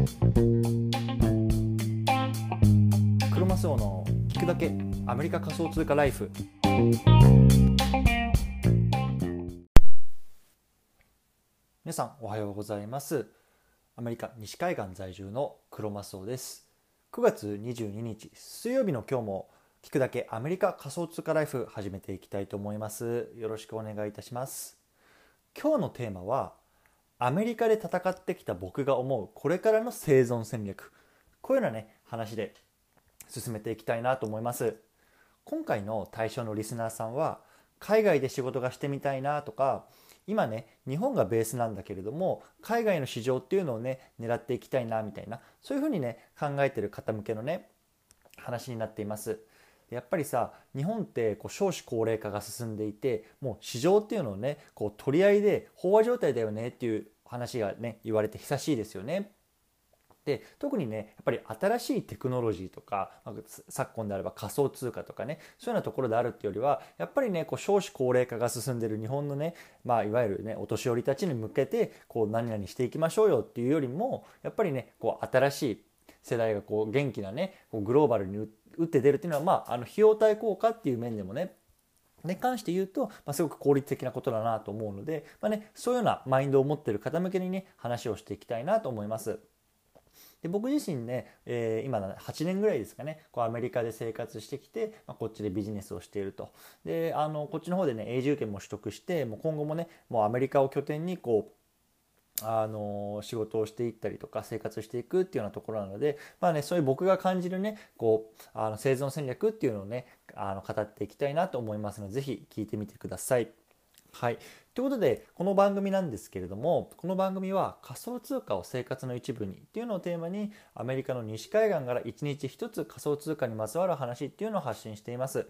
クロマスオの聞くだけアメリカ仮想通貨ライフ。皆さんおはようございます。アメリカ西海岸在住のクロマスオです。9月22日水曜日の今日も聞くだけアメリカ仮想通貨ライフ始めていきたいと思います。よろしくお願いいたします。今日のテーマはアメリカで戦ってきた僕が思うこれからの生存戦略。こういうようなね話で進めていきたいなと思います。今回の対象のリスナーさんは海外で仕事がしてみたいなとか今ね日本がベースなんだけれども海外の市場っていうのをね狙っていきたいなみたいなそういうふうにね考えてる方向けのね話になっています。やっぱりさ日本ってこう少子高齢化が進んでいてもう市場っていうのをねこう取り合いで飽和状態だよねっていう話がね言われて久しいですよね。で特にねやっぱり新しいテクノロジーとか昨今であれば仮想通貨とかねそういうようなところであるっていうよりはやっぱりねこう少子高齢化が進んでる日本のね、まあ、いわゆるねお年寄りたちに向けてこう何々していきましょうよっていうよりもやっぱりねこう新しい世代がこう元気なねこうグローバルに打って出るっていうのは、まあ、あの費用対効果っていう面でもねに関して言うと、まあ、すごく効率的なことだなと思うので、まあね、そういうようなマインドを持ってる方向けにね話をしていきたいなと思います。で僕自身ね、えー、今8年ぐらいですかねこうアメリカで生活してきて、まあ、こっちでビジネスをしているとであのこっちの方でね永住権も取得してもう今後もねもうアメリカを拠点にこうあの仕事をしていったりとか生活していくっていうようなところなので、まあね、そういう僕が感じるねこうあの生存戦略っていうのをねあの語っていきたいなと思いますので是非聞いてみてください。はい、ということでこの番組なんですけれどもこの番組は仮想通貨を生活の一部にっていうのをテーマにアメリカの西海岸から1日1つ仮想通貨にまつわる話っていうのを発信しています。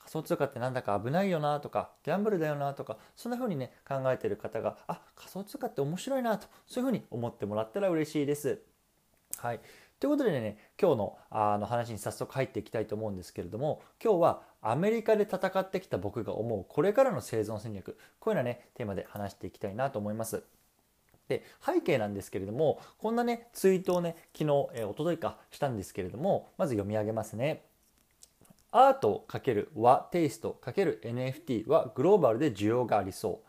仮想通貨ってなんだか危ないよなとかギャンブルだよなとかそんな風にね考えてる方があ仮想通貨って面白いなとそういう風に思ってもらったら嬉しいです。はいということでね今日のあの話に早速入っていきたいと思うんですけれども今日はアメリカで戦ってきた僕が思うこれからの生存戦略こういうようなねテーマで話していきたいなと思います。で背景なんですけれどもこんなねツイートをね昨日、えー、おとといかしたんですけれどもまず読み上げますね。アート×和テイスト ×NFT はグローバルで需要がありそう。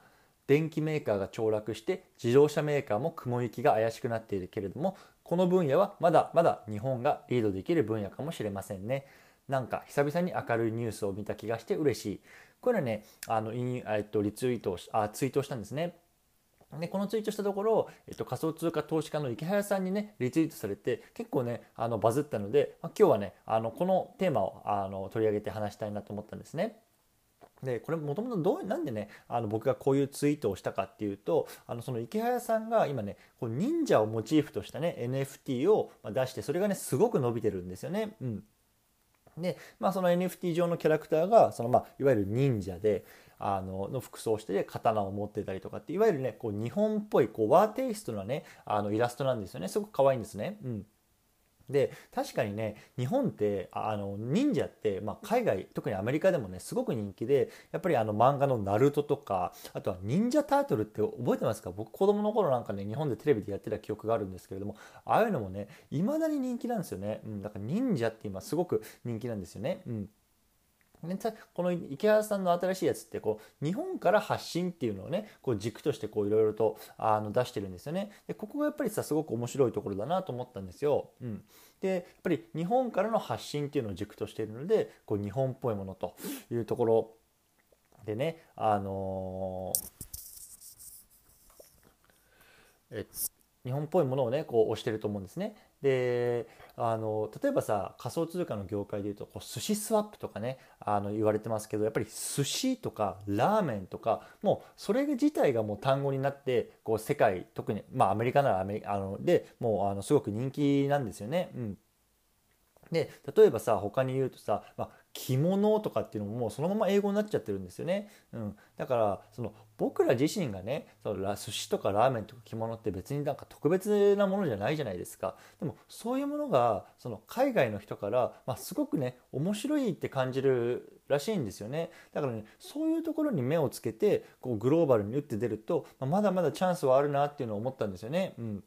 電機メーカーが凋落して自動車メーカーも雲行きが怪しくなっているけれどもこの分野はまだまだ日本がリードできる分野かもしれませんね。なんか久々に明るいニュースを見た気がして嬉しい。これねあのえっとリツイートあツイートしたんですね。でこのツイートしたところ、えっと、仮想通貨投資家の池早さんにねリツイートされて結構ねあのバズったので、まあ、今日はねあのこのテーマをあの取り上げて話したいなと思ったんですね。でこれもともとどうなんでねあの僕がこういうツイートをしたかっていうとあのその池早さんが今ねこう忍者をモチーフとしたね NFT を出してそれがねすごく伸びてるんですよね。うんで、まあ、その NFT 上のキャラクターがその、まあ、いわゆる忍者であのの服装をして刀を持ってたりとかっていわゆるねこう日本っぽいこうワーテイストなねあのイラストなんですよねすごく可愛いんですね。うんで確かにね日本ってあの忍者って、まあ、海外特にアメリカでもねすごく人気でやっぱりあの漫画の「ナルトとかあとは「忍者タートル」って覚えてますか？僕子供の頃なんかね日本でテレビでやってた記憶があるんですけれどもああいうのもねいまだに人気なんですよね、うん、だから忍者って今すごく人気なんですよね。うん。この池原さんの新しいやつってこう日本から発信っていうのをねこう軸としていろいろとあの出してるんですよね。でここがやっぱりさすごく面白いところだなと思ったんですよ。うん、でやっぱり日本からの発信っていうのを軸としているのでこう日本っぽいものというところでねあのー、え日本っぽいものをねこう推してると思うんですね。であの例えばさ仮想通貨の業界でいうとこう寿司スワップとかねあの言われてますけどやっぱり寿司とかラーメンとかもうそれ自体がもう単語になってこう世界特にまあアメリカならアメリカあのでもうあのすごく人気なんですよね。うん、で例えばさ他に言うとさ、まあ、着物とかっていうのももうそのまま英語になっちゃってるんですよね。うん、だからその僕ら自身がねその寿司とかラーメンとか着物って別になんか特別なものじゃないじゃないですか。でもそういうものがその海外の人から、まあ、すごくね面白いって感じるらしいんですよね。だからねそういうところに目をつけてこうグローバルに打って出ると、まあ、まだまだチャンスはあるなっていうのを思ったんですよね。うん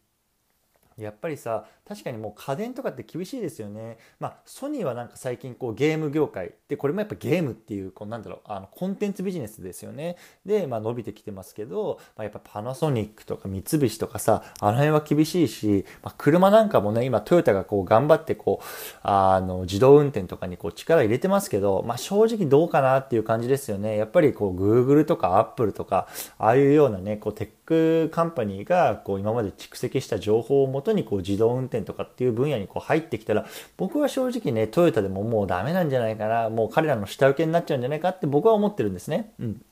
やっぱりさ確かにもう家電とかって厳しいですよね。まあソニーはなんか最近こうゲーム業界でこれもやっぱゲームっていうこうなんだろうあのコンテンツビジネスですよね。でまあ伸びてきてますけど、まあ、やっぱパナソニックとか三菱とかさあの辺は厳しいし、まあ、車なんかもね今トヨタがこう頑張ってこうあの自動運転とかにこう力入れてますけど、まあ、正直どうかなっていう感じですよね。やっぱりこう Google とか Apple とかああいうようなねこうテックカンパニーがこう今まで蓄積した情報をもとにこう自動運転とかっていう分野にこう入ってきたら僕は正直ねトヨタでももうダメなんじゃないかなもう彼らの下請けになっちゃうんじゃないかって僕は思ってるんですね。うん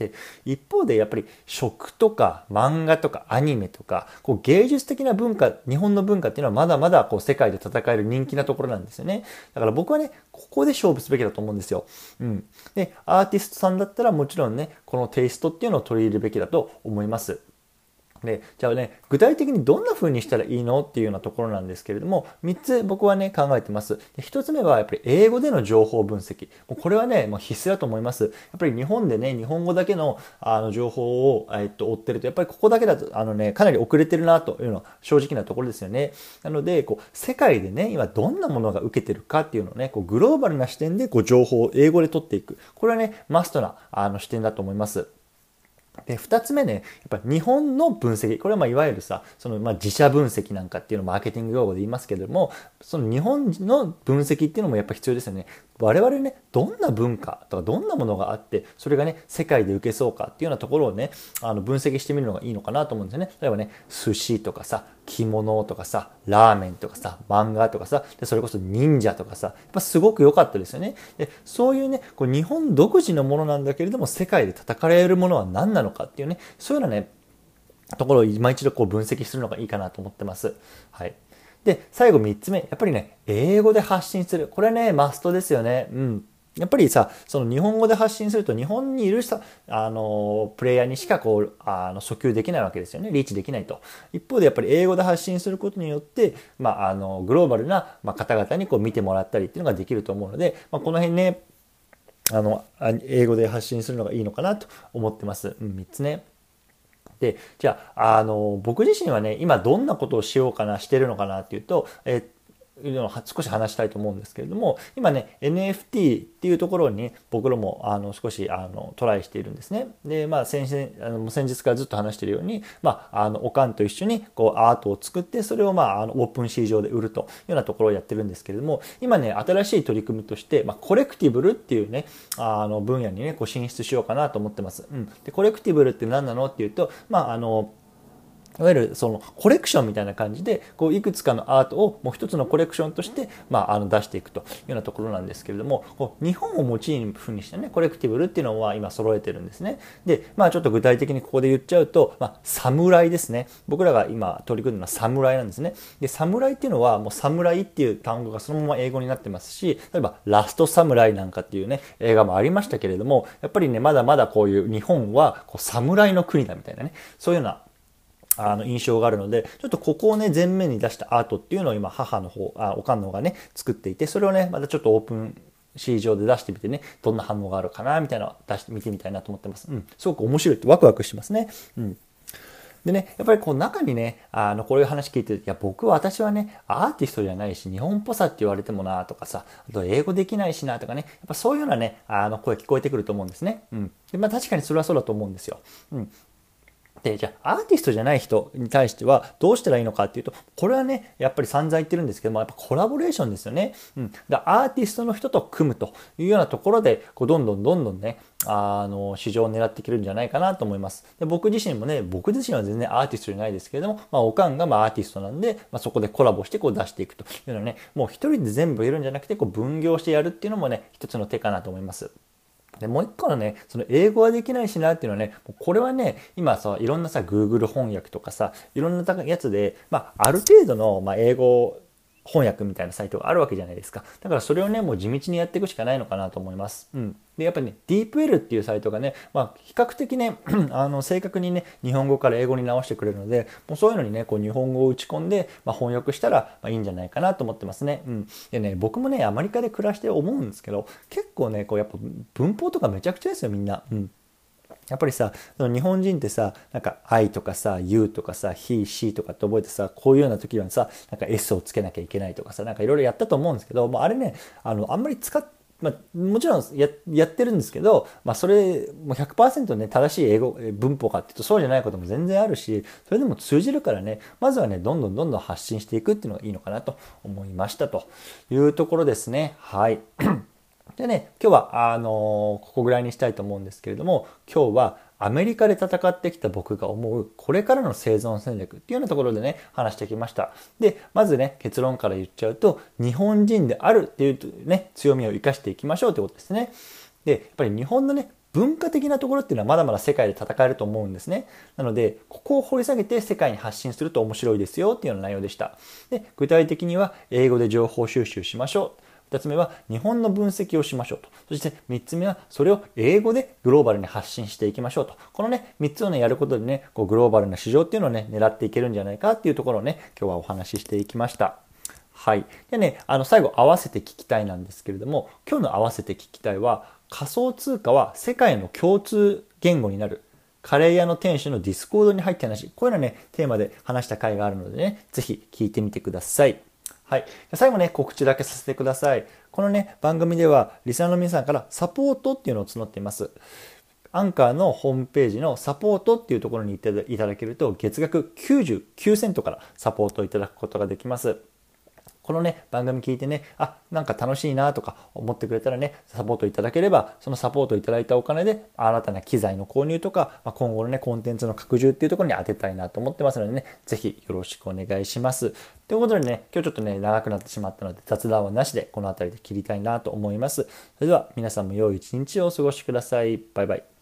で一方でやっぱり食とか漫画とかアニメとかこう芸術的な文化日本の文化っていうのはまだまだこう世界で戦える人気なところなんですよね。だから僕はねここで勝負すべきだと思うんですよ、うん、でアーティストさんだったらもちろんねこのテイストっていうのを取り入れるべきだと思います。でじゃあね具体的にどんな風にしたらいいのっていうようなところなんですけれども3つ僕はね考えてます。で1つ目はやっぱり英語での情報分析。もうこれはねもう必須だと思います。やっぱり日本でね日本語だけのあの情報を、えっと、追ってるとやっぱりここだけだとあのねかなり遅れてるなというのは正直なところですよね。なのでこう世界でね今どんなものが受けてるかっていうのをねこうグローバルな視点でこう情報を英語で取っていく。これはねマストなあの視点だと思います。で2つ目ねやっぱ日本の分析これはまいわゆるさそのま自社分析なんかっていうのをマーケティング用語で言いますけれどもその日本の分析っていうのもやっぱ必要ですよね。我々ねどんな文化とかどんなものがあってそれがね世界で受けそうかっていうようなところをねあの分析してみるのがいいのかなと思うんですよね例えばね寿司とかさ着物とかさラーメンとかさ漫画とかさでそれこそ忍者とかさやっぱすごく良かったですよねでそういうねこう日本独自のものなんだけれども世界で叩かれるものは何なのかっていうねそういうようなねところを今一度こう分析するのがいいかなと思ってます。はい。で、最後3つ目。やっぱりね、英語で発信する。これね、マストですよね。うん。やっぱりさ、その日本語で発信すると日本にいるさ、あの、プレイヤーにしかこう、あの、訴求できないわけですよね。リーチできないと。一方でやっぱり英語で発信することによって、まあ、あの、グローバルな、ま、方々にこう見てもらったりっていうのができると思うので、まあ、この辺ね、あの、英語で発信するのがいいのかなと思ってます。うん、3つね。で、じゃあ、あの、僕自身はね、今どんなことをしようかな、してるのかなっていうと、えっいうのを少し話したいと思うんですけれども今ね NFT っていうところに僕らもあの少しあのトライしているんですね。でまあ先あの先日からずっと話しているように、まあ、あのおかんと一緒にこうアートを作ってそれを、まあ、あのオープンシー上で売るというようなところをやってるんですけれども今ね新しい取り組みとして、まあ、コレクティブルっていうねあの分野にねこう進出しようかなと思ってます。うん、でコレクティブルって何なのっていうとまああのいわゆるそのコレクションみたいな感じでこういくつかのアートをもう一つのコレクションとして、まあ、あの出していくというようなところなんですけれどもこう日本をモチーフにしてねコレクティブルっていうのは今揃えてるんですね。でまあちょっと具体的にここで言っちゃうと、まあ、侍ですね。僕らが今取り組んでるのは侍なんですね。で侍っていうのはもう侍っていう単語がそのまま英語になってますし例えばラスト侍なんかっていうね映画もありましたけれどもやっぱりねまだまだこういう日本はこう侍の国だみたいなねそういうようなあの印象があるのでちょっとここをね前面に出したアートっていうのを今母の方あおかんの方がね作っていてそれをねまたちょっとオープン C 上で出してみてねどんな反応があるかなみたいなのを出して見てみたいなと思ってます。うん、すごく面白いってワクワクしますね。うんでね、やっぱりこう中にね、あの、こういう話聞いていや、僕は、私はね、アーティストじゃないし、日本っぽさって言われてもな、とかさ、あと英語できないしな、とかね、やっぱそういうようなね、あの、声聞こえてくると思うんですね。うん。で、まあ確かにそれはそうだと思うんですよ。うん。でじゃあアーティストじゃない人に対してはどうしたらいいのかっていうとこれはねやっぱり散々言ってるんですけどもやっぱコラボレーションですよね。うん、だアーティストの人と組むというようなところでこうどんどんどんどんねあの市場を狙っていけるんじゃないかなと思います。で僕自身もね僕自身は全然アーティストじゃないですけれども、まあ、おかんがまあアーティストなんで、まあ、そこでコラボしてこう出していくというのはねもう一人で全部やるんじゃなくてこう分業してやるっていうのもね一つの手かなと思います。でもう一個のねその英語はできないしなっていうのはねこれはね今さいろんなさ Google 翻訳とかさいろんなやつで、まあ、ある程度の、まあ、英語翻訳みたいなサイトがあるわけじゃないですか。だからそれをね、もう地道にやっていくしかないのかなと思います。うん。で、やっぱりね、DeepL っていうサイトがね、まあ、比較的ね、あの、正確にね、日本語から英語に直してくれるので、もうそういうのにね、こう、日本語を打ち込んで、まあ、翻訳したら、まあ、いいんじゃないかなと思ってますね。うん。でね、僕もね、アメリカで暮らして思うんですけど、結構ね、こう、やっぱ文法とかめちゃくちゃですよ、みんな。うん。やっぱりさ日本人ってさなんか「愛」とかさ「you」とかさ「he」「she」とかって覚えてさこういうような時はさなんか S をつけなきゃいけないとかさなんかいろいろやったと思うんですけど、まあ、あれねあのあんまり使ってまあ、もちろんややってるんですけど、まあ、それもう100%ね正しい英語文法かっていうとそうじゃないことも全然あるしそれでも通じるからねまずはねどんどんどんどん発信していくっていうのがいいのかなと思いましたというところですねはい。でね今日はあのー、ここぐらいにしたいと思うんですけれども今日はアメリカで戦ってきた僕が思うこれからの生存戦略っていうようなところでね話してきましたでまずね結論から言っちゃうと日本人であるっていうね強みを生かしていきましょうってことですねでやっぱり日本のね文化的なところっていうのはまだまだ世界で戦えると思うんですね。なので、ここを掘り下げて世界に発信すると面白いですよっていうような内容でした。で、具体的には英語で情報収集しましょう。2つ目は日本の分析をしましょうと。そして3つ目はそれを英語でグローバルに発信していきましょうと。このね、3つをね、やることでね、こうグローバルな市場っていうのをね、狙っていけるんじゃないかっていうところをね、今日はお話ししていきました。はい。でね、あの、最後合わせて聞きたいなんですけれども、今日の合わせて聞きたいは、仮想通貨は世界の共通言語になる。カレー屋の店主のディスコードに入って話。こういうのね、テーマで話した回があるのでね、ぜひ聞いてみてください。はい。最後ね、告知だけさせてください。このね、番組では、リスナーの皆さんからサポートっていうのを募っています。アンカーのホームページのサポートっていうところに行っていただけると、月額99セントからサポートいただくことができます。このね、番組聞いてね、あ、なんか楽しいなとか思ってくれたらね、サポートいただければ、そのサポートいただいたお金で、新たな機材の購入とか、まあ、今後のね、コンテンツの拡充っていうところに当てたいなと思ってますのでね、ぜひよろしくお願いします。ということでね、今日ちょっとね、長くなってしまったので、雑談はなしで、この辺りで切りたいなと思います。それでは、皆さんも良い一日をお過ごしください。バイバイ。